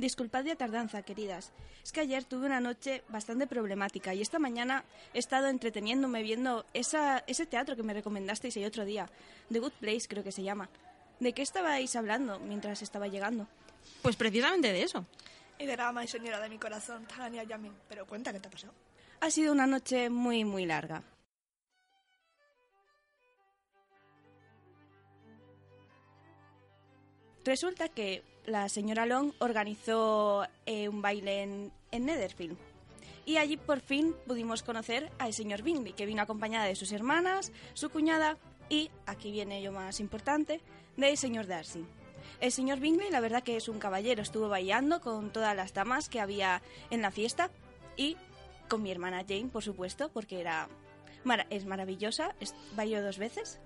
Disculpad la tardanza, queridas. Es que ayer tuve una noche bastante problemática y esta mañana he estado entreteniéndome viendo esa, ese teatro que me recomendasteis el otro día. The Good Place creo que se llama. ¿De qué estabais hablando mientras estaba llegando? Pues precisamente de eso. Y de y señora de mi corazón, Tania Yamin. Pero cuenta qué te ha pasado. Ha sido una noche muy, muy larga. Resulta que la señora Long organizó eh, un baile en, Netherfield. Y allí por fin pudimos conocer al señor Bingley, que vino acompañada de sus hermanas, su cuñada y, aquí viene yo más importante, del señor Darcy. El señor Bingley, la verdad que es un caballero, estuvo bailando con todas las damas que había en la fiesta y con mi hermana Jane, por supuesto, porque era es maravillosa, bailó dos veces.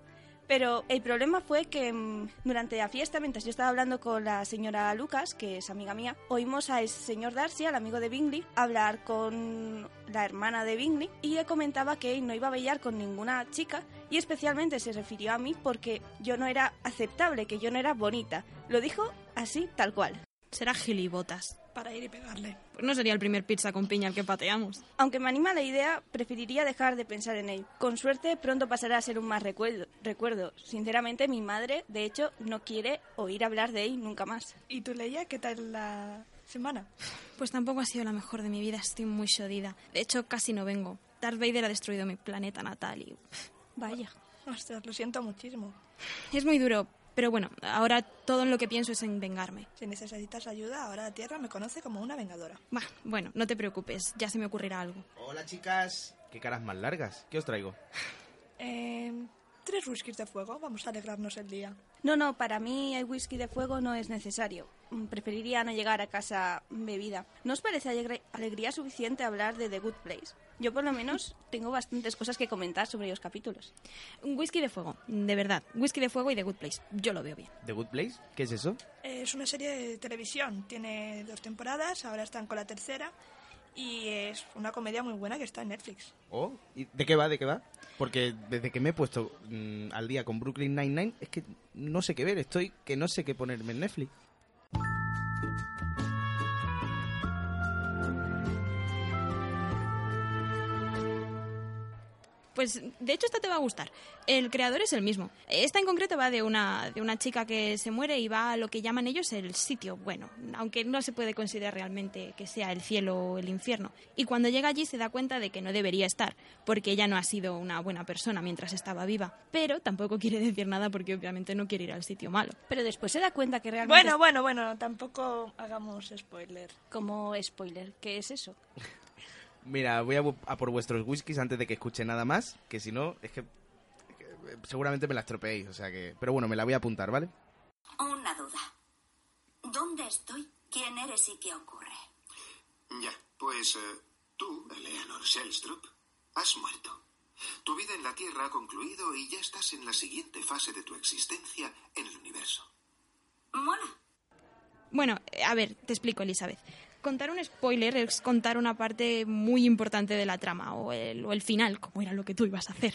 Pero el problema fue que mm, durante la fiesta, mientras yo estaba hablando con la señora Lucas, que es amiga mía, oímos al señor Darcy, al amigo de Bingley, hablar con la hermana de Bingley y él comentaba que él no iba a bailar con ninguna chica y especialmente se refirió a mí porque yo no era aceptable, que yo no era bonita. Lo dijo así, tal cual. Será gilibotas. Para ir y pegarle. Pues no sería el primer pizza con piña al que pateamos. Aunque me anima la idea, preferiría dejar de pensar en él. Con suerte, pronto pasará a ser un más recuerdo. recuerdo. Sinceramente, mi madre, de hecho, no quiere oír hablar de él nunca más. ¿Y tú, Leia, qué tal la semana? Pues tampoco ha sido la mejor de mi vida, estoy muy jodida. De hecho, casi no vengo. Darth Vader ha destruido mi planeta natal y... Vaya. Ostras, lo siento muchísimo. Es muy duro, pero bueno, ahora todo en lo que pienso es en vengarme. Si necesitas ayuda, ahora la Tierra me conoce como una vengadora. Bah, bueno, no te preocupes, ya se me ocurrirá algo. Hola chicas, qué caras más largas. ¿Qué os traigo? Eh, tres whiskies de fuego, vamos a alegrarnos el día. No, no, para mí el whisky de fuego no es necesario. Preferiría no llegar a casa bebida. ¿No os parece alegre- alegría suficiente hablar de The Good Place? Yo por lo menos tengo bastantes cosas que comentar sobre los capítulos. Un whisky de fuego, de verdad. Whisky de fuego y The Good Place. Yo lo veo bien. ¿The Good Place? ¿Qué es eso? Eh, es una serie de televisión, tiene dos temporadas, ahora están con la tercera y es una comedia muy buena que está en Netflix. Oh, ¿y ¿De qué va? ¿De qué va? Porque desde que me he puesto mm, al día con Brooklyn Nine-Nine es que no sé qué ver. Estoy que no sé qué ponerme en Netflix. Pues de hecho esta te va a gustar. El creador es el mismo. Esta en concreto va de una, de una chica que se muere y va a lo que llaman ellos el sitio bueno, aunque no se puede considerar realmente que sea el cielo o el infierno. Y cuando llega allí se da cuenta de que no debería estar, porque ella no ha sido una buena persona mientras estaba viva. Pero tampoco quiere decir nada porque obviamente no quiere ir al sitio malo. Pero después se da cuenta que realmente... Bueno, bueno, bueno, tampoco hagamos spoiler. Como spoiler, ¿qué es eso? Mira, voy a, por vuestros whiskies antes de que escuche nada más, que si no, es que, que, seguramente me la estropeéis, o sea que... Pero bueno, me la voy a apuntar, ¿vale? Una duda. ¿Dónde estoy? ¿Quién eres y qué ocurre? Ya, pues eh, tú, Eleanor Shellstrop, has muerto. Tu vida en la Tierra ha concluido y ya estás en la siguiente fase de tu existencia en el universo. Mola. Bueno, eh, a ver, te explico, Elizabeth. Contar un spoiler es contar una parte muy importante de la trama, o el, o el final, como era lo que tú ibas a hacer.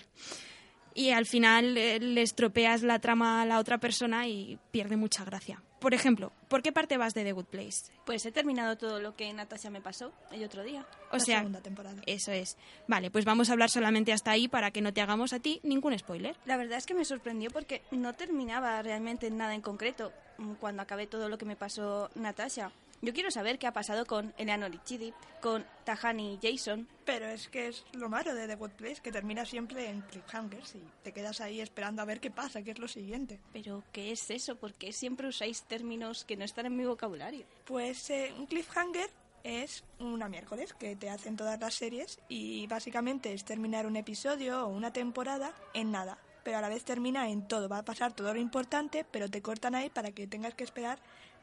Y al final eh, le estropeas la trama a la otra persona y pierde mucha gracia. por ejemplo, ¿por qué parte vas de The Good Place? Pues he terminado todo lo que Natasha me pasó el otro día. O La sea, segunda temporada. eso es. Vale, pues vamos a hablar solamente hasta ahí para que no te hagamos a ti ningún spoiler. La verdad es que me sorprendió porque no terminaba realmente en nada en concreto cuando acabé todo lo que me pasó Natasha. Yo quiero saber qué ha pasado con Eleanor y Chidi, con Tahani y Jason. Pero es que es lo malo de The Good Place, que termina siempre en cliffhangers y te quedas ahí esperando a ver qué pasa, qué es lo siguiente. Pero, ¿qué es eso? ¿Por qué siempre usáis términos que no están en mi vocabulario? Pues eh, un cliffhanger es una miércoles que te hacen todas las series y básicamente es terminar un episodio o una temporada en nada. Pero a la vez termina en todo. Va a pasar todo lo importante, pero te cortan ahí para que tengas que esperar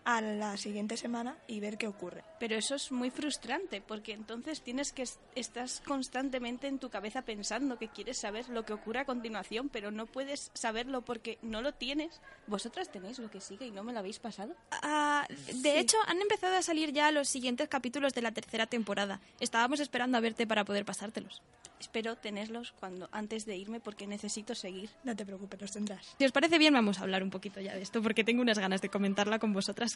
a la siguiente semana y ver qué ocurre. Pero eso es muy frustrante, porque entonces tienes que es- estás constantemente en tu cabeza pensando que quieres saber lo que ocurre a continuación, pero no puedes saberlo porque no lo tienes. Vosotras tenéis lo que sigue y no me lo habéis pasado. Ah, de hecho, han empezado a salir ya los siguientes capítulos de la tercera temporada. Estábamos esperando a verte para poder pasártelos. Espero tenerlos cuando antes de irme porque necesito seguir. No te preocupes, los tendrás. Si os parece bien, vamos a hablar un poquito ya de esto, porque tengo unas ganas de comentarla con vosotras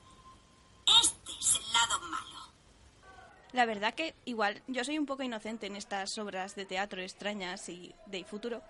Este es el lado malo. La verdad que igual yo soy un poco inocente en estas obras de teatro extrañas y de futuro,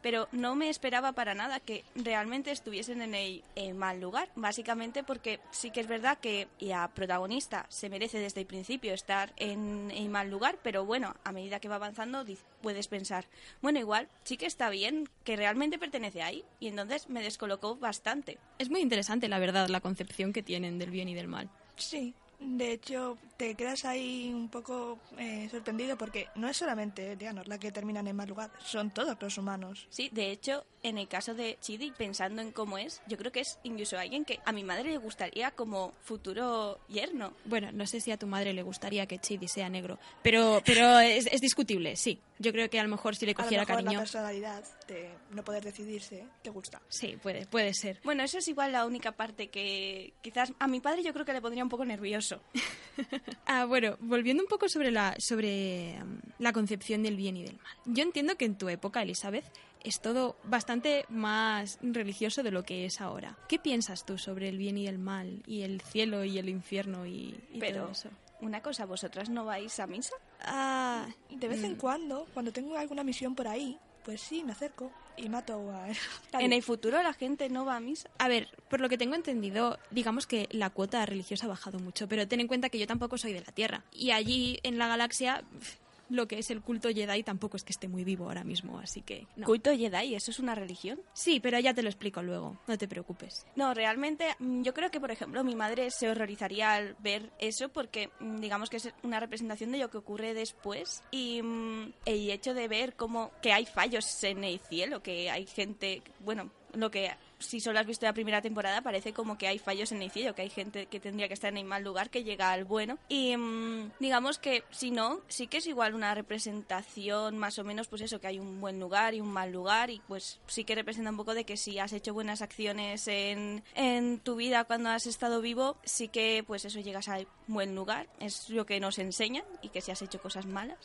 pero no me esperaba para nada que realmente estuviesen en el eh, mal lugar, básicamente porque sí que es verdad que la protagonista se merece desde el principio estar en el mal lugar, pero bueno, a medida que va avanzando puedes pensar, bueno, igual sí que está bien, que realmente pertenece ahí, y entonces me descolocó bastante. Es muy interesante, la verdad, la concepción que tienen del bien y del mal. Sí, de hecho te quedas ahí un poco eh, sorprendido porque no es solamente Leonor la que termina en el mal lugar, son todos los humanos. Sí, de hecho, en el caso de Chidi, pensando en cómo es, yo creo que es incluso alguien que a mi madre le gustaría como futuro yerno. Bueno, no sé si a tu madre le gustaría que Chidi sea negro, pero, pero es, es discutible, sí. Yo creo que a lo mejor si le A lo cogiera la cariño... personalidad de no poder decidirse te gusta. Sí, puede, puede ser. Bueno, eso es igual la única parte que quizás a mi padre yo creo que le pondría un poco nervioso. Ah, bueno, volviendo un poco sobre la sobre um, la concepción del bien y del mal. Yo entiendo que en tu época, Elizabeth, es todo bastante más religioso de lo que es ahora. ¿Qué piensas tú sobre el bien y el mal y el cielo y el infierno y, y Pero todo eso? una cosa, ¿vosotras no vais a misa? Ah, De vez Mm. en cuando, cuando tengo alguna misión por ahí, pues sí, me acerco y mato a... En el futuro la gente no va a misa. A ver, por lo que tengo entendido, digamos que la cuota religiosa ha bajado mucho, pero ten en cuenta que yo tampoco soy de la Tierra. Y allí en la galaxia, lo que es el culto Jedi tampoco es que esté muy vivo ahora mismo, así que... no. Culto Jedi, ¿eso es una religión? Sí, pero ya te lo explico luego, no te preocupes. No, realmente mm, yo creo que, por ejemplo, mi madre se horrorizaría al ver eso porque mm, digamos que es una representación de lo que ocurre después y mm, el hecho de ver como que hay fallos en el cielo, que hay gente, bueno, lo que si solo has visto la primera temporada parece como que hay fallos en el cielo, que hay gente que tendría que estar en el mal lugar que llega al bueno. Y mm, digamos que si no, sí que es igual una representación más o menos pues eso, que hay un buen lugar y un mal lugar y pues sí que representa un poco de que si has hecho buenas acciones en, en tu vida cuando has estado vivo, sí que pues eso llegas al buen lugar, es lo que nos enseñan y que si has hecho cosas malas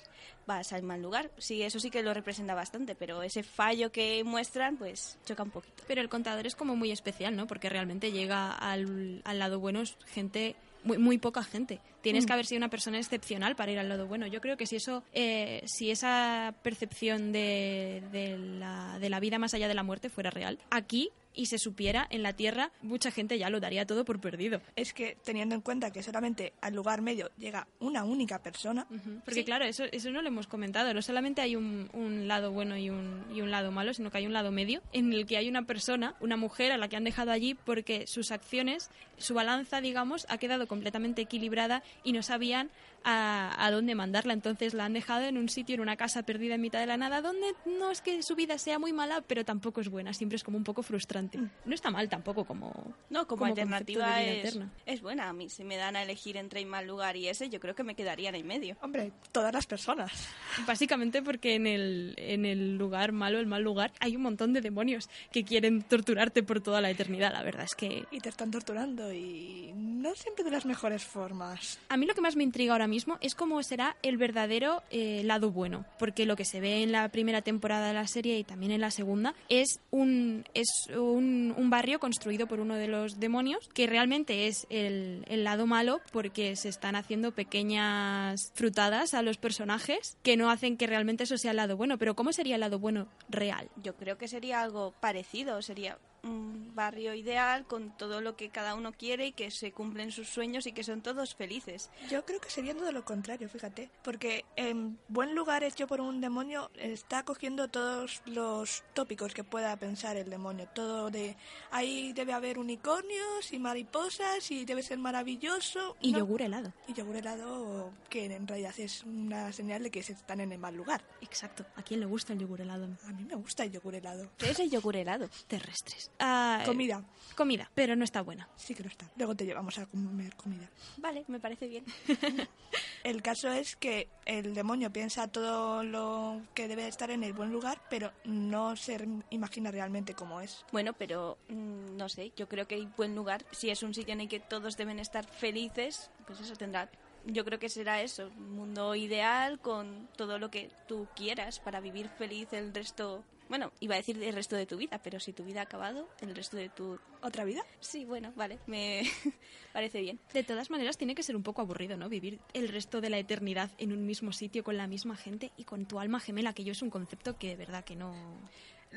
vas al mal lugar. Sí, eso sí que lo representa bastante, pero ese fallo que muestran pues choca un poquito. Pero el contador es como muy especial, ¿no? Porque realmente llega al, al lado bueno gente, muy, muy poca gente. Tienes que haber sido una persona excepcional para ir al lado bueno. Yo creo que si eso, eh, si esa percepción de, de la, de la vida más allá de la muerte fuera real, aquí y se supiera en la Tierra, mucha gente ya lo daría todo por perdido. Es que teniendo en cuenta que solamente al lugar medio llega una única persona, Porque claro, eso, eso no lo hemos comentado, no solamente hay un, un lado bueno y un, y un lado malo, sino que hay un lado medio en el que hay una persona, una mujer a la que han dejado allí porque sus acciones su balanza, digamos, ha quedado completamente equilibrada y no sabían a, a, dónde mandarla. Entonces la han dejado en un sitio, en una casa perdida en mitad de la nada, donde no es que su vida sea muy mala, pero tampoco es buena. Siempre es como un poco frustrante. No está mal tampoco como. No, como, como alternativa es, es, buena. A mí, si me dan a elegir entre el mal lugar y ese, yo creo que me quedaría en el medio. Hombre, todas las personas. Básicamente porque en el, en el lugar malo, el mal lugar, hay un montón de demonios que quieren torturarte por toda la eternidad. La verdad es que. Y te están torturando y no siempre de las mejores formas. A mí lo que más me intriga ahora mismo es cómo será el verdadero eh, lado bueno, porque lo que se ve en la primera temporada de la serie y también en la segunda es un, es un, un barrio construido por uno de los demonios que realmente es el, el lado malo porque se están haciendo pequeñas frutadas a los personajes que no hacen que realmente eso sea el lado bueno, pero ¿cómo sería el lado bueno real? Yo creo que sería algo parecido, sería un barrio ideal con todo lo que cada uno quiere y que se cumplen sus sueños y que son todos felices. Yo creo que sería todo lo contrario, fíjate, porque en buen lugar hecho por un demonio está cogiendo todos los tópicos que pueda pensar el demonio, todo de ahí debe haber unicornios y mariposas y debe ser maravilloso y no. yogur helado. Y yogur helado que en realidad es una señal de que se están en el mal lugar. Exacto. ¿A quién le gusta el yogur helado? A mí me gusta el yogur helado. ¿Qué es el yogur helado? Terrestres. Uh, comida. Comida, pero no está buena. Sí que no está. Luego te llevamos a comer comida. Vale, me parece bien. el caso es que el demonio piensa todo lo que debe estar en el buen lugar, pero no se imagina realmente cómo es. Bueno, pero mmm, no sé, yo creo que el buen lugar, si es un sitio en el que todos deben estar felices, pues eso tendrá yo creo que será eso, un mundo ideal con todo lo que tú quieras para vivir feliz el resto bueno, iba a decir el resto de tu vida, pero si tu vida ha acabado, el resto de tu... ¿Otra vida? Sí, bueno, vale, me parece bien. De todas maneras, tiene que ser un poco aburrido, ¿no? Vivir el resto de la eternidad en un mismo sitio con la misma gente y con tu alma gemela, que yo es un concepto que de verdad que no...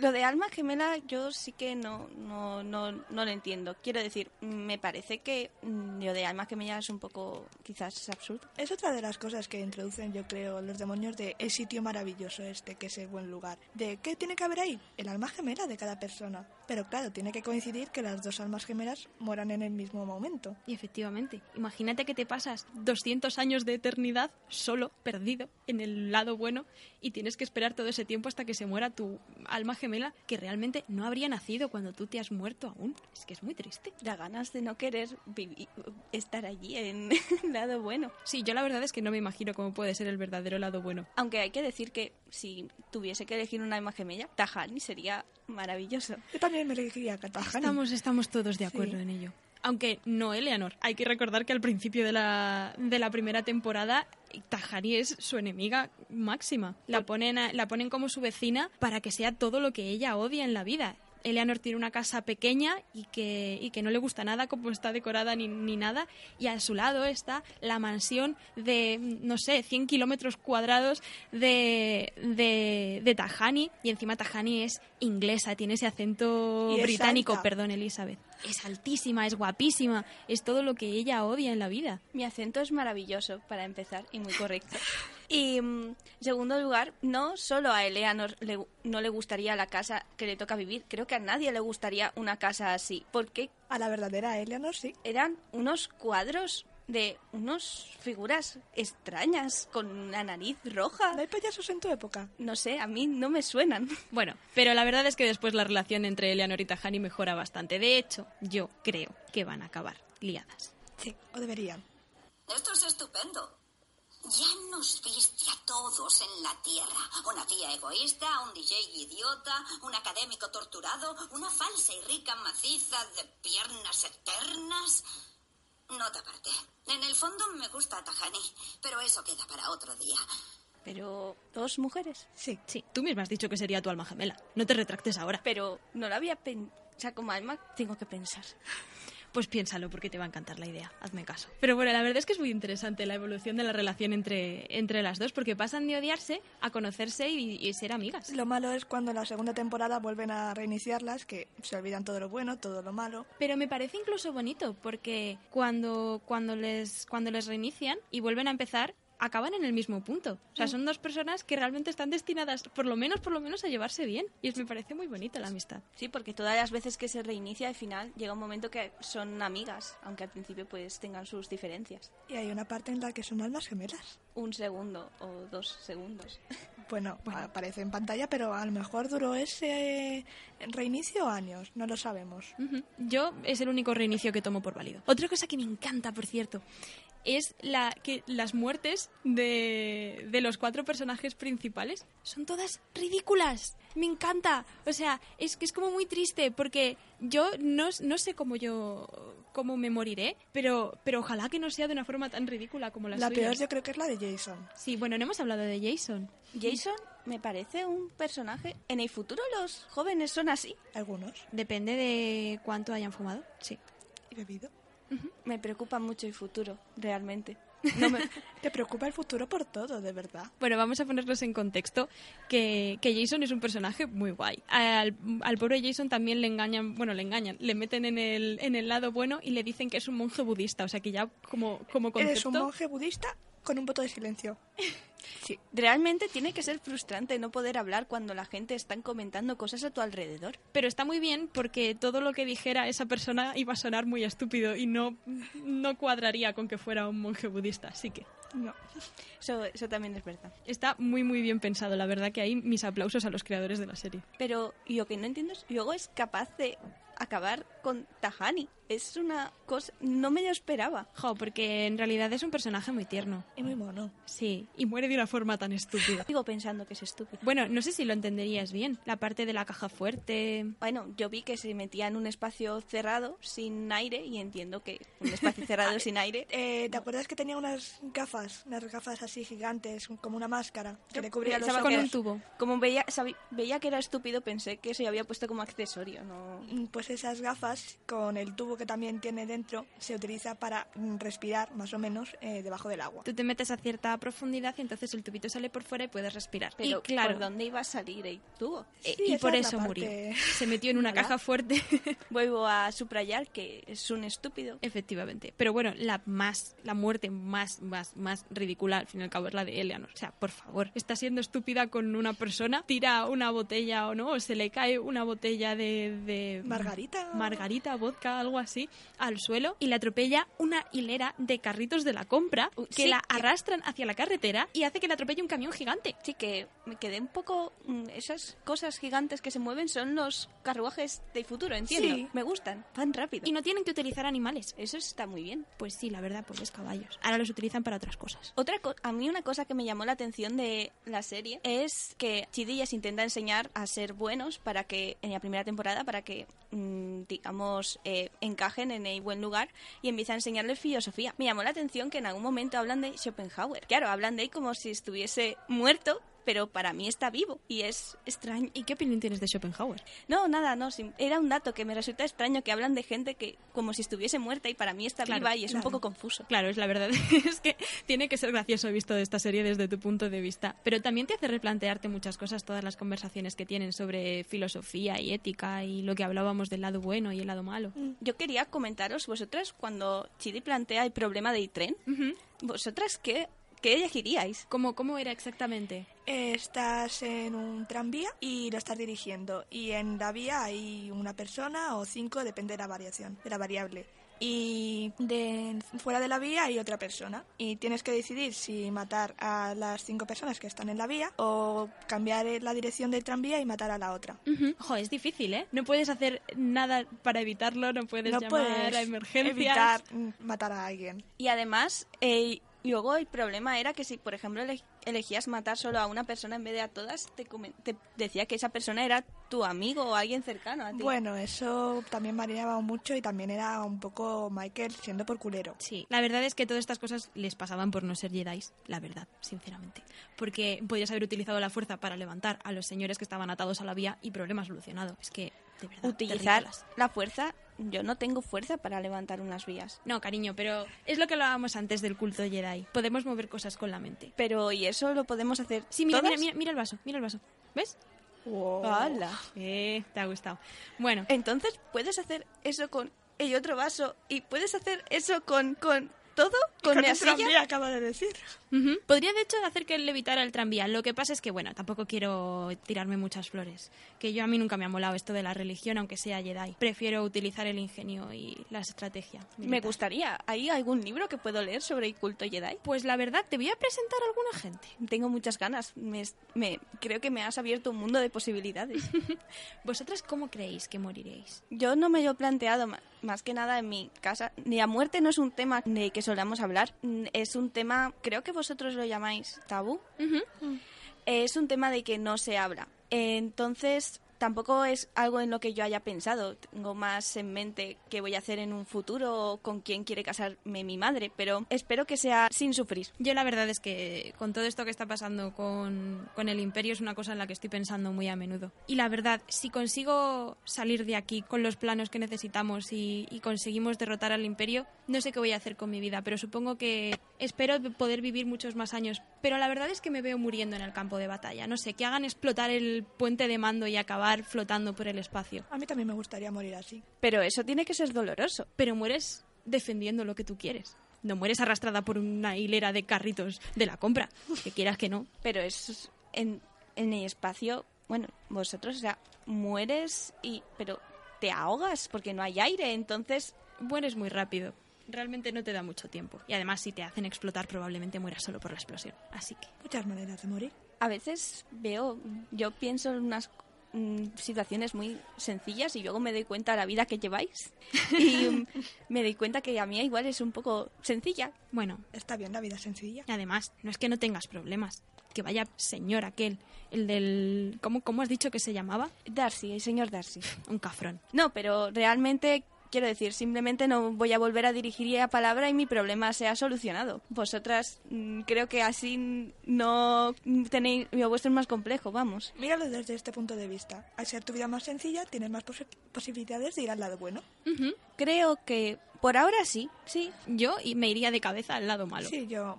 Lo de alma gemela yo sí que no, no, no, no lo entiendo. Quiero decir, me parece que lo de alma gemela es un poco quizás absurdo. Es otra de las cosas que introducen, yo creo, los demonios de el sitio maravilloso este, que es el buen lugar. ¿De qué tiene que haber ahí? El alma gemela de cada persona. Pero claro, tiene que coincidir que las dos almas gemelas mueran en el mismo momento. Y efectivamente, imagínate que te pasas 200 años de eternidad solo, perdido, en el lado bueno, y tienes que esperar todo ese tiempo hasta que se muera tu alma gemela que realmente no habría nacido cuando tú te has muerto aún. Es que es muy triste. Da ganas de no querer vivir, estar allí en el lado bueno. Sí, yo la verdad es que no me imagino cómo puede ser el verdadero lado bueno. Aunque hay que decir que si tuviese que elegir una alma gemella, Tajani sería maravilloso. Yo también Estamos, estamos todos de acuerdo sí. en ello. Aunque no Eleanor. Hay que recordar que al principio de la, de la primera temporada Tajani es su enemiga máxima. La ponen, a, la ponen como su vecina para que sea todo lo que ella odia en la vida. Eleanor tiene una casa pequeña y que, y que no le gusta nada como está decorada ni, ni, nada. Y a su lado está la mansión de, no sé, 100 kilómetros cuadrados de, de, de Tajani. Y encima Tajani es inglesa, tiene ese acento británico, perdón, Elizabeth. Es altísima, es guapísima, es todo lo que ella odia en la vida. Mi acento es maravilloso, para empezar, y muy correcto. Y en segundo lugar, no solo a Eleanor le, no le gustaría la casa que le toca vivir, creo que a nadie le gustaría una casa así. Porque a la verdadera Eleanor sí. Eran unos cuadros de unas figuras extrañas con una nariz roja. ¿No hay payasos en tu época? No sé, a mí no me suenan. Bueno, pero la verdad es que después la relación entre Eleanor y Tajani mejora bastante. De hecho, yo creo que van a acabar liadas. Sí, o deberían. Esto es estupendo. Ya nos viste a todos en la Tierra. Una tía egoísta, un DJ idiota, un académico torturado, una falsa y rica maciza de piernas eternas. Nota aparte. En el fondo me gusta Tajani, pero eso queda para otro día. Pero, ¿dos mujeres? Sí. Sí, tú misma has dicho que sería tu alma gemela. No te retractes ahora. Pero no lo había pensado. O sea, como alma tengo que pensar. Pues piénsalo porque te va a encantar la idea, hazme caso. Pero bueno, la verdad es que es muy interesante la evolución de la relación entre, entre las dos porque pasan de odiarse a conocerse y, y, ser amigas. Lo malo es cuando en la segunda temporada vuelven a reiniciarlas, que se olvidan todo lo bueno, todo lo malo. Pero me parece incluso bonito porque cuando, cuando, les, cuando les reinician y vuelven a empezar, acaban en el mismo punto. O sea, son dos personas que realmente están destinadas, por lo menos, por lo menos, a llevarse bien. Y es, me parece muy bonita la amistad. Sí, porque todas las veces que se reinicia al final llega un momento que son amigas, aunque al principio pues tengan sus diferencias. Y hay una parte en la que son almas gemelas. Un segundo o dos segundos. Bueno, aparece en pantalla, pero a lo mejor duró ese reinicio años, no lo sabemos. Yo es el único reinicio que tomo por válido. Otra cosa que me encanta, por cierto, es la que las muertes de, de los cuatro personajes principales son todas ridículas. Me encanta. O sea, es que es como muy triste porque yo no, no sé cómo yo cómo me moriré, pero, pero ojalá que no sea de una forma tan ridícula como La suyas. peor yo creo que es la de Jason. Sí, bueno, no hemos hablado de Jason. Jason me parece un personaje. En el futuro los jóvenes son así. Algunos. Depende de cuánto hayan fumado. Sí. ¿Y bebido? Me preocupa mucho el futuro, realmente. No me... Te preocupa el futuro por todo, de verdad. Bueno, vamos a ponernos en contexto que, que Jason es un personaje muy guay. Al, al pobre Jason también le engañan, bueno, le engañan, le meten en el, en el lado bueno y le dicen que es un monje budista. O sea que ya como, como concepto... Eres un monje budista con un voto de silencio. Sí, realmente tiene que ser frustrante no poder hablar cuando la gente está comentando cosas a tu alrededor. Pero está muy bien porque todo lo que dijera esa persona iba a sonar muy estúpido y no, no cuadraría con que fuera un monje budista. Así que No. Eso, eso también es verdad. está muy, muy bien pensado. La verdad que hay mis aplausos a los creadores de la serie. Pero lo que no entiendo es, luego es capaz de acabar con Tahani. Es una cosa... No me lo esperaba. Jo, porque en realidad es un personaje muy tierno. Y muy mono. Sí, y muere de una forma tan estúpida. Sigo pensando que es estúpido. Bueno, no sé si lo entenderías bien. La parte de la caja fuerte. Bueno, yo vi que se metía en un espacio cerrado sin aire y entiendo que un espacio cerrado sin aire... Eh, ¿Te acuerdas que tenía unas gafas? Unas gafas así gigantes, como una máscara, que le cubría los Pensaba Con ojos. un tubo. Como veía, veía que era estúpido, pensé que se había puesto como accesorio, ¿no? Mm, Pues esas gafas, con el tubo que también tiene dentro, se utiliza para mm, respirar, más o menos, eh, debajo del agua. Tú te metes a cierta profundidad y entonces el tubito sale por fuera y puedes respirar. Pero y claro, ¿por dónde iba a salir el tubo? eh, Sí, y por es eso murió. Se metió en una Hola. caja fuerte. Vuelvo a subrayar que es un estúpido. Efectivamente. Pero bueno, la más, la muerte más, más, más ridícula al fin y al cabo es la de Eleanor. O sea, por favor, está siendo estúpida con una persona, tira una botella o no, o se le cae una botella de, de Margarita. margarita, vodka, algo así, al suelo y le atropella una hilera de carritos de la compra que sí, la arrastran hacia la carretera y hace que le atropelle un camión gigante. Sí, que me quedé un poco... mm, Esas cosas gigantes que se mueven son los carruajes del futuro, entiendo. Sí. Me gustan, van rápido. Y no tienen que utilizar animales. Eso está muy bien. Pues sí, la verdad, pobres caballos. Ahora los utilizan para otras cosas. Otra co- a mí una cosa que me llamó la atención de la serie es que Chidi les intenta enseñar a ser buenos para que en la primera temporada para que mm, digamos eh, encajen en el buen lugar y empieza a enseñarles filosofía. Me llamó la atención que en algún momento hablan de Schopenhauer. Claro, hablan de él como si estuviese muerto, pero para mí está vivo y es extraño. ¿Y qué opinión tienes de Schopenhauer? No, nada, no, era un dato que me resulta extraño que hablan de gente que como si estuviese muerta y para mí está Claro, viva y es un poco confuso. Claro, es la verdad. es que tiene que ser gracioso visto de esta serie desde tu punto de vista. Pero también te hace replantearte muchas cosas, todas las conversaciones que tienen sobre filosofía y ética y lo que hablábamos del lado bueno y el lado malo. Yo quería comentaros vosotras cuando Chidi plantea el problema del tren, vosotras qué, qué elegiríais? ¿Cómo, ¿Cómo era exactamente? Eh, Estás en un tranvía y lo estás dirigiendo. Y en la vía hay una persona o cinco, depende de la variación, de la variable. Y de, fuera de la vía hay otra persona. Y tienes que decidir si matar a las cinco personas que están en la vía o cambiar la dirección del tranvía y matar a la otra. Jo, es difícil, ¿eh? No puedes hacer nada para evitarlo, no puedes no llamar puedes a emergencias. evitar matar a alguien. Y además, eh, luego el problema era que si, por ejemplo, ele- elegías matar solo a una persona en vez de a todas, te, te decía que esa persona era tu amigo o alguien cercano a ti. Bueno, eso también variaba mucho y también era un poco Michael siendo por culero. Sí, la verdad es que todas estas cosas les pasaban por no ser Jedi, la verdad, sinceramente. Porque podías haber utilizado la fuerza para levantar a los señores que estaban atados a la vía y problema solucionado. Es que, de verdad, Utilizar la fuerza, yo no tengo fuerza para levantar unas vías. No, cariño, pero es lo que hablábamos antes del culto Jedi. Podemos mover cosas con la mente. Pero, ¿y eso lo podemos hacer Sí, mira, mira, mira, mira el vaso, mira el vaso. ¿Ves? ¡Hala! Eh, te ha gustado. Bueno, Entonces, ¿puedes hacer eso con el otro vaso y puedes hacer eso con, con todo? Con Con la silla. tranvía acaba de decir. Ujú. Podría, de hecho, hacer que él evitara el tranvía. Lo que pasa es que, bueno, tampoco quiero tirarme muchas flores. Que yo a mí nunca me ha molado esto de la religión, aunque sea Jedi. Prefiero utilizar el ingenio y la estrategia. Me militar. gustaría. ¿Hay algún libro que puedo leer sobre el culto Jedi? Pues la verdad, te voy a presentar a alguna gente. Tengo muchas ganas. Me, me- creo que me has abierto un mundo de posibilidades. ¿Vosotras cómo creéis que moriréis? Yo no me lo he planteado más que nada en mi casa. Ni la muerte no es un tema de que solamos hablar. Mm, Es un tema, creo que vosotros lo llamáis tabú. Es un tema de que no se habla. Entonces, tampoco es algo en lo que yo haya pensado. Tengo más en mente qué voy a hacer en un futuro o con quién quiere casarme mi madre, pero espero que sea sin sufrir. Yo la verdad es que con todo esto que está pasando con, con el imperio es una cosa en la que estoy pensando muy a menudo. Y la verdad, si consigo salir de aquí con los planos que necesitamos y, conseguimos derrotar al imperio, no sé qué voy a hacer con mi vida, pero supongo que espero poder vivir muchos más años. Pero la verdad es que me veo muriendo en el campo de batalla. No sé, que hagan explotar el puente de mando y acabar flotando por el espacio. A mí también me gustaría morir así. Pero eso tiene que ser doloroso. Pero mueres defendiendo lo que tú quieres. No mueres arrastrada por una hilera de carritos de la compra, que quieras que no. Pero es en, en el espacio, bueno, vosotros, o sea, mueres y pero te ahogas porque no hay aire, entonces mueres muy rápido. Realmente no te da mucho tiempo. Y además, si te hacen explotar, probablemente mueras solo por la explosión. Así que. Muchas maneras de morir. a veces veo, yo pienso en unas mm, situaciones muy sencillas y luego me doy cuenta de la vida que lleváis y mm, me doy cuenta que a mí igual es un poco sencilla. Bueno, Está bien la vida sencilla. además, no es que no tengas problemas. Que vaya señor aquel, el del. ¿Cómo, cómo has dicho que se llamaba? Darcy, el señor Darcy. Un cafrón. No, pero realmente quiero decir, simplemente no voy a volver a dirigir la palabra y mi problema se ha solucionado. Vosotras mm, creo que así no tenéis lo vuestro es más complejo, vamos. Míralo desde este punto de vista. Al ser tu vida más sencilla, tienes más posi- posibilidades de ir al lado bueno. Creo que por ahora sí, sí. Yo y me iría de cabeza al lado malo. Sí, yo...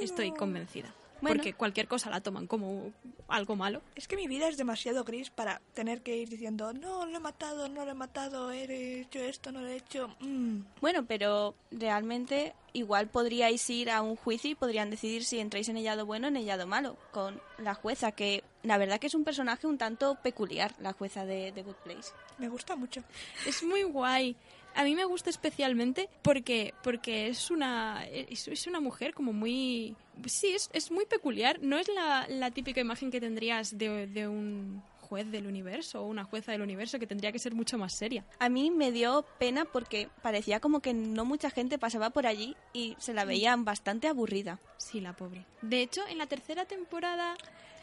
Estoy convencida. Bueno. Porque cualquier cosa la toman como algo malo. Es que mi vida es demasiado gris para tener que ir diciendo, no, lo he matado, no lo he matado, he hecho esto, no lo he hecho. Mm. Bueno, pero realmente igual podríais ir a un juicio y podrían decidir si entráis en el lado bueno o en el lado malo, con la jueza, que la verdad que es un personaje un tanto peculiar, la jueza de The Good Place. Me gusta mucho. Es muy guay. A mí me gusta especialmente porque, porque es, una, es, una mujer como muy... Sí, es, es muy peculiar. No es la, la típica imagen que tendrías de, de un juez del universo o una jueza del universo que tendría que ser mucho más seria. A mí me dio pena porque parecía como que no mucha gente pasaba por allí y se la veían bastante aburrida. Sí, la pobre. De hecho, en la tercera temporada...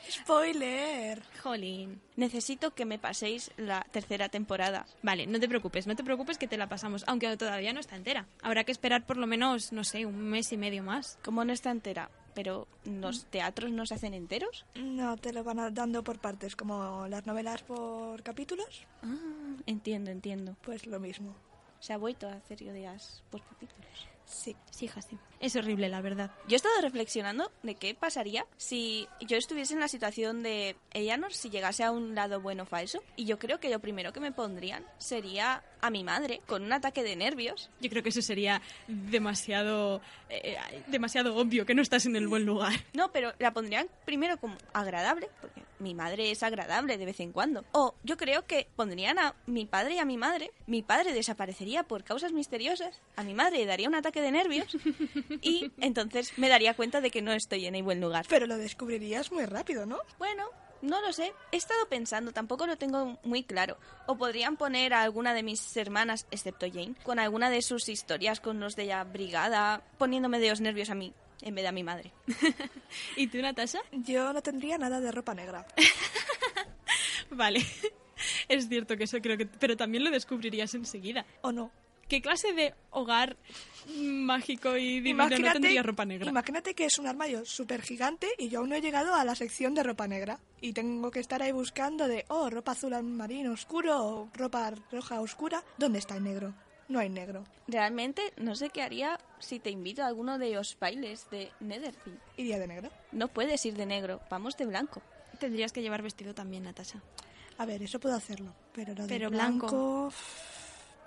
Spoiler. Jolín. Necesito que me paséis la tercera temporada. Vale, no te preocupes, no te preocupes que te la pasamos, aunque todavía no está entera. Habrá que esperar por lo menos, no sé, un mes y medio más. Como no está entera, pero los teatros no se hacen enteros. No, te lo van dando por partes, como las novelas por capítulos. Ah, entiendo, entiendo. Pues lo mismo. Se ha vuelto a hacer yo días por capítulos. Sí. Sí, hija, sí. Es horrible, la verdad. Yo he estado reflexionando de qué pasaría si yo estuviese en la situación de Eleanor si llegase a un lado bueno o falso. Y yo creo que lo primero que me pondrían sería a mi madre con un ataque de nervios. Yo creo que eso sería demasiado, eh, demasiado obvio que no estás en el buen lugar. No, pero la pondrían primero como agradable, porque mi madre es agradable de vez en cuando. O yo creo que pondrían a mi padre y a mi madre. Mi padre desaparecería por causas misteriosas. A mi madre le daría un ataque de nervios. Y entonces me daría cuenta de que no estoy en el buen lugar. Pero lo descubrirías muy rápido, ¿no? Bueno, no lo sé. He estado pensando, tampoco lo tengo muy claro. O podrían poner a alguna de mis hermanas, excepto Jane, con alguna de sus historias con los de la brigada, poniéndome de los nervios a mí en vez de a mi madre. ¿Y tú, Natasha? Yo no tendría nada de ropa negra. Vale. Es cierto que eso creo que... Pero también lo descubrirías enseguida. ¿O no? ¿Qué clase de hogar mágico y divino no tendría ropa negra? imagínate que es un armario súper gigante y yo aún no he llegado a la sección de ropa negra. Y tengo que estar ahí buscando de, oh, ropa azul marino oscuro o ropa roja oscura. ¿Dónde está el negro? No hay negro. Realmente no sé qué haría si te invito a alguno de los bailes de Netherfield. Iría de negro. No puedes ir de negro, vamos de blanco. Tendrías que llevar vestido también, Natasha. A ver, eso puedo hacerlo. Pero lo de Pero blanco... blanco.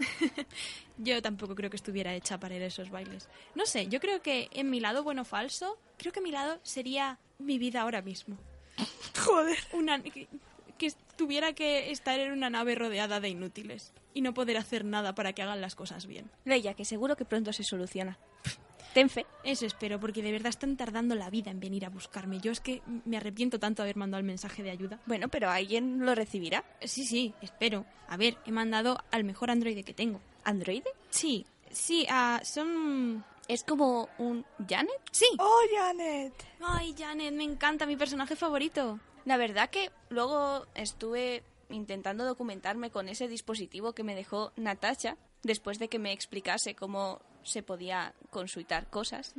Yo tampoco creo que estuviera hecha para ir a esos bailes. No sé, yo creo que en mi lado bueno o falso, creo que mi lado sería mi vida ahora mismo. Joder. Una, que, que tuviera que estar en una nave rodeada de inútiles y no poder hacer nada para que hagan las cosas bien. Leia, que seguro que pronto se soluciona. Ten fe. Eso espero, porque de verdad están tardando la vida en venir a buscarme. Yo es que me arrepiento tanto de haber mandado el mensaje de ayuda. Bueno, pero alguien lo recibirá. Sí, sí, espero. A ver, he mandado al mejor androide que tengo. ¿Androide? Sí, sí, ah, son... ¿Es como un Janet? Sí. ¡Oh, Janet! Ay, Janet, me encanta, mi personaje favorito. La verdad que luego estuve intentando documentarme con ese dispositivo que me dejó Natasha después de que me explicase cómo se podía consultar cosas.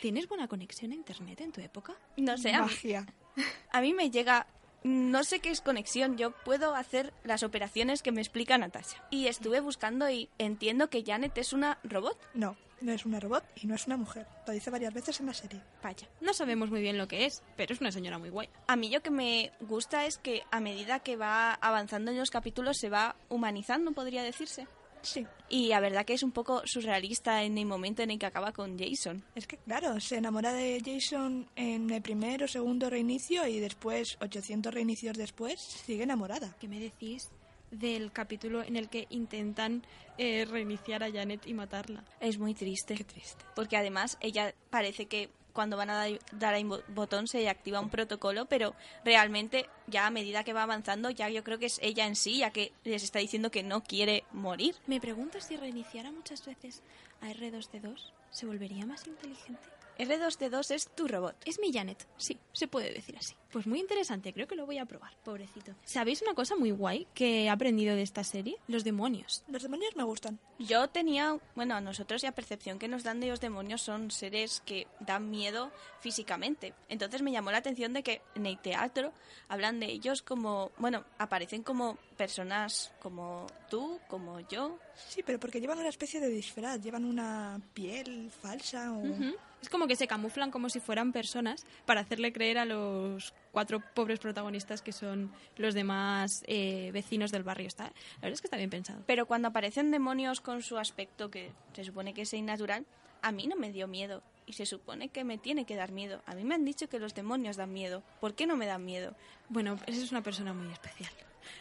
¿Tienes buena conexión a internet en tu época? No sé, a mí, Magia. a mí me llega... No sé qué es conexión, yo puedo hacer las operaciones que me explica Natasha. Y estuve buscando y entiendo que Janet es una robot. No, no es una robot y no es una mujer. Lo dice varias veces en la serie. Vaya. No sabemos muy bien lo que es, pero es una señora muy guay. A mí lo que me gusta es que a medida que va avanzando en los capítulos se va humanizando, podría decirse. Sí. Y la verdad que es un poco surrealista en el momento en el que acaba con Jason. Es que, claro, se enamora de Jason en el primer o segundo reinicio y después, 800 reinicios después, sigue enamorada. ¿Qué me decís del capítulo en el que intentan eh, reiniciar a Janet y matarla? Es muy triste. Qué triste. Porque además ella parece que cuando van a dar, al botón se activa un protocolo, pero realmente ya a medida que va avanzando ya yo creo que es ella en sí, ya que les está diciendo que no quiere morir. Me pregunto si reiniciara muchas veces a R2D2, ¿se volvería más inteligente? R2D2 es tu robot. Es mi Janet, sí, se puede decir así. Pues muy interesante, creo que lo voy a probar, pobrecito. ¿Sabéis una cosa muy guay que he aprendido de esta serie? Los demonios. Los demonios me gustan. Yo tenía, bueno, a nosotros la percepción que nos dan de los demonios son seres que dan miedo físicamente. Entonces me llamó la atención de que en el teatro hablan de ellos como, bueno, aparecen como personas como tú, como yo. Sí, pero porque llevan una especie de disfraz, llevan una piel falsa o... Ujú. Es como que se camuflan como si fueran personas para hacerle creer a los cuatro pobres protagonistas que son los demás eh, vecinos del barrio. Está, la verdad es que está bien pensado. Pero cuando aparecen demonios con su aspecto, que se supone que es innatural, a mí no me dio miedo. Y se supone que me tiene que dar miedo. A mí me han dicho que los demonios dan miedo. ¿Por qué no me dan miedo? Bueno, esa es una persona muy especial,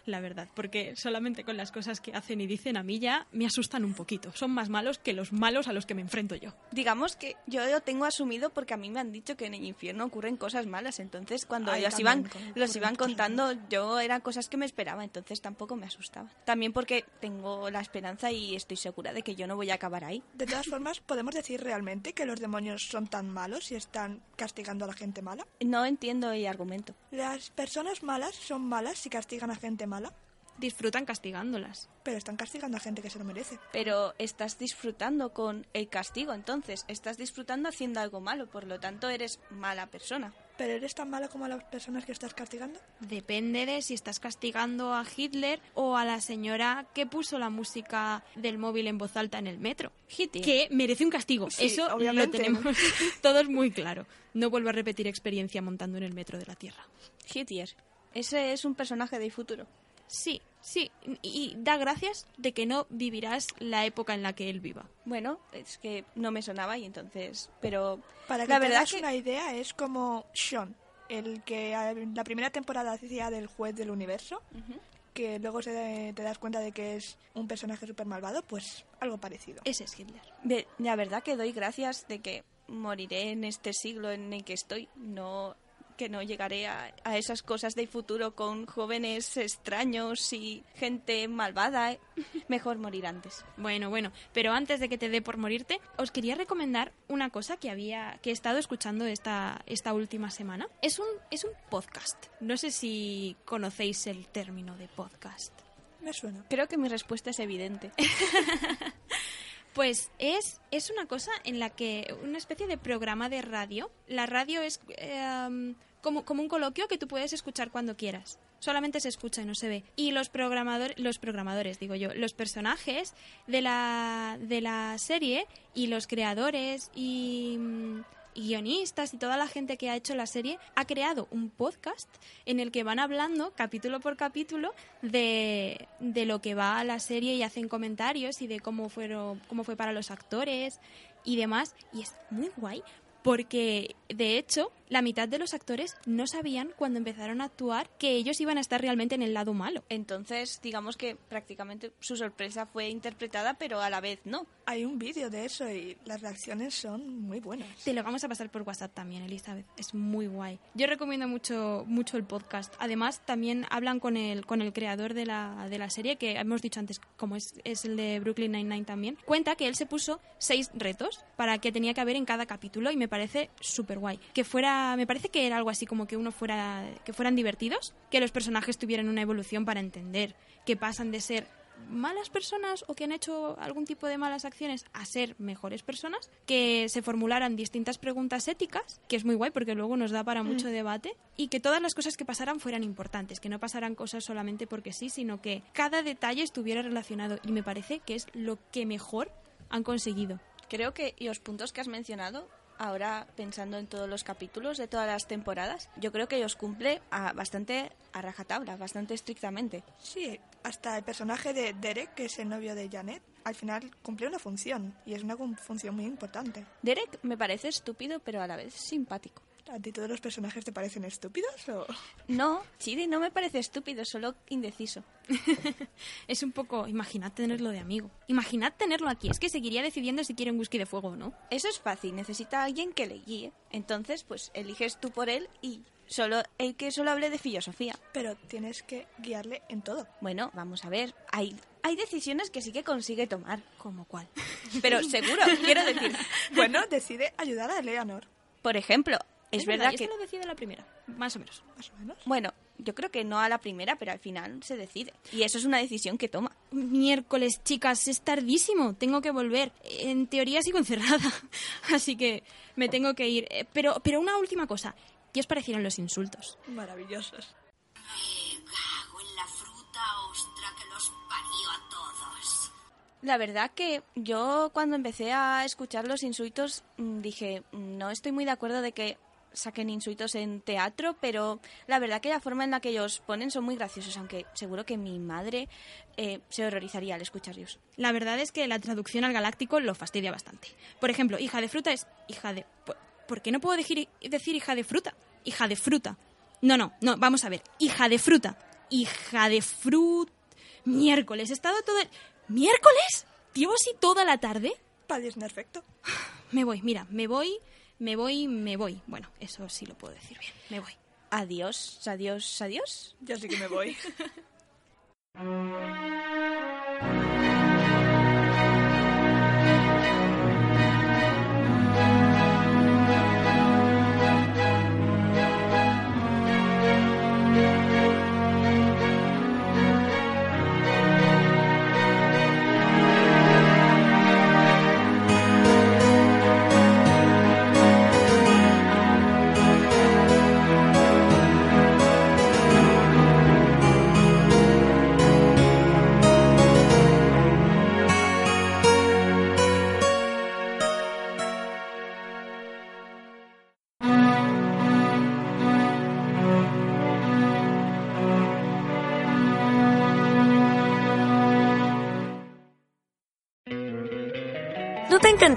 la verdad, porque solamente con las cosas que hacen y dicen a mí ya me asustan un poquito. Son más malos que los malos a los que me enfrento yo. Digamos que yo lo tengo asumido porque a mí me han dicho que en el infierno ocurren cosas malas. Entonces, cuando Ay, los iban, con- los iban contando, yo eran cosas que me esperaba. Entonces tampoco me asustaba. También porque tengo la esperanza y estoy segura de que yo no voy a acabar ahí. De todas formas, ¿podemos decir realmente que los demonios son tan malos y están castigando a la gente mala? No entiendo el argumento. Las personas malas son malas si castigan a gente mala, Disfrutan castigándolas. pero están castigando a gente que se lo merece. Pero estás disfrutando con el castigo, entonces estás disfrutando haciendo algo malo, por lo tanto eres mala persona. ¿Pero eres tan malo como las personas que estás castigando? Depende de si estás castigando a Hitler o a la señora que puso la música del móvil en voz alta en el metro. Hitler. Que merece un castigo. Sí, Eso obviamente. lo tenemos todos muy claro. No vuelvo a repetir experiencia montando en el metro de la Tierra. Hitler. Ese es un personaje del futuro. Sí, sí. Y da gracias de que no vivirás la época en la que él viva. Bueno, es que no me sonaba y entonces... Pero Para que la te verdad que... una idea, es como Sean, el que en la primera temporada hacía del juez del universo, que luego se, te das cuenta de que es un personaje súper malvado, pues algo parecido. Ese es Hitler. de- la verdad que doy gracias de que moriré en este siglo en el que estoy. No que no llegaré a, a esas cosas del futuro con jóvenes extraños y gente malvada. Mejor morir antes. Bueno, bueno, pero antes de que te dé por morirte, os quería recomendar una cosa que había que he estado escuchando esta esta última semana. Es un es un podcast. No sé si conocéis el término de podcast. Me suena. Creo que mi respuesta es evidente. Pues es, es una cosa en la que una especie de programa de radio. La radio es eh, como, como un coloquio que tú puedes escuchar cuando quieras. Solamente se escucha y no se ve. Y los programadores, los programadores, digo yo, los personajes de la, de la serie y los creadores y, guionistas y toda la gente que ha hecho la serie ha creado un podcast en el que van hablando capítulo por capítulo de, de lo que va a la serie y hacen comentarios y de cómo, fueron, cómo fue para los actores y demás. Y es muy guay porque de hecho la mitad de los actores no sabían cuando empezaron a actuar que ellos iban a estar realmente en el lado malo. Entonces, digamos que prácticamente su sorpresa fue interpretada, pero a la vez no. Hay un vídeo de eso y las reacciones son muy buenas. Te lo vamos a pasar por WhatsApp también, Elizabeth. Es muy guay. Yo recomiendo mucho, mucho el podcast. Además, también hablan con el, con el creador de la, de la serie, que hemos dicho antes, como es, es el de Brooklyn Nine-Nine también. Cuenta que él se puso seis retos para que tenía que haber en cada capítulo y me parece súper guay. Que fuera me parece que era algo así como que uno fuera, que fueran divertidos, que los personajes tuvieran una evolución para entender que pasan de ser malas personas o que han hecho algún tipo de malas acciones a ser mejores personas, que se formularan distintas preguntas éticas, que es muy guay porque luego nos da para mucho debate, y que todas las cosas que pasaran fueran importantes, que no pasaran cosas solamente porque sí, sino que cada detalle estuviera relacionado y me parece que es lo que mejor han conseguido. Creo que los puntos que has mencionado ahora pensando en todos los capítulos de todas las temporadas, yo creo que ellos cumple a, bastante a rajatabla, bastante estrictamente. Sí, hasta el personaje de Derek, que es el novio de Janet, al final cumple una función y es una función muy importante. Derek me parece estúpido, pero a la vez simpático. ¿A ti todos los personajes te parecen estúpidos o...? No, Chidi no me parece estúpido, solo indeciso. es un poco... Imaginad tenerlo de amigo. Imaginad tenerlo aquí. Es que seguiría decidiendo si quiere un whisky de fuego o no. Eso es fácil. Necesita a alguien que le guíe. Entonces, pues, eliges tú por él y solo el que solo hable de filosofía. Pero tienes que guiarle en todo. Bueno, vamos a ver. Hay, hay decisiones que sí que consigue tomar. ¿Como cuál? Pero seguro, quiero decir. Bueno, decide ayudar a Eleanor. Por ejemplo, es, verdad, que... lo decide la primera, más o menos. Más o menos. Bueno, yo creo que no a la primera, pero al final se decide. Y eso es una decisión que toma. Miércoles, chicas, es tardísimo. Tengo que volver. En teoría sigo encerrada. Así que me tengo que ir. Eh, pero, pero una última cosa. ¿Qué os parecieron los insultos? Maravillosos. la fruta, ostra, que los parió a todos. La verdad que yo cuando empecé a escuchar los insultos mm, dije, mm, no estoy muy de acuerdo de que saquen insultos en teatro, pero la verdad que la forma en la que ellos ponen son muy graciosos, aunque seguro que mi madre eh, se horrorizaría al escucharlos. La verdad es que la traducción al galáctico lo fastidia bastante. Por ejemplo, hija de fruta es hija de... ¿Por, qué no puedo decir, decir hija de fruta? Hija de fruta. No, no, no, vamos a ver. Hija de fruta. Hija de fruta. Miércoles, he estado todo el... ¿Miércoles? ¿Llevo así toda la tarde? Padre es perfecto. Me voy, mira, me voy me voy, me voy. Bueno, eso sí lo puedo decir bien. Me voy. Adiós, adiós, adiós. Yo sí que me voy.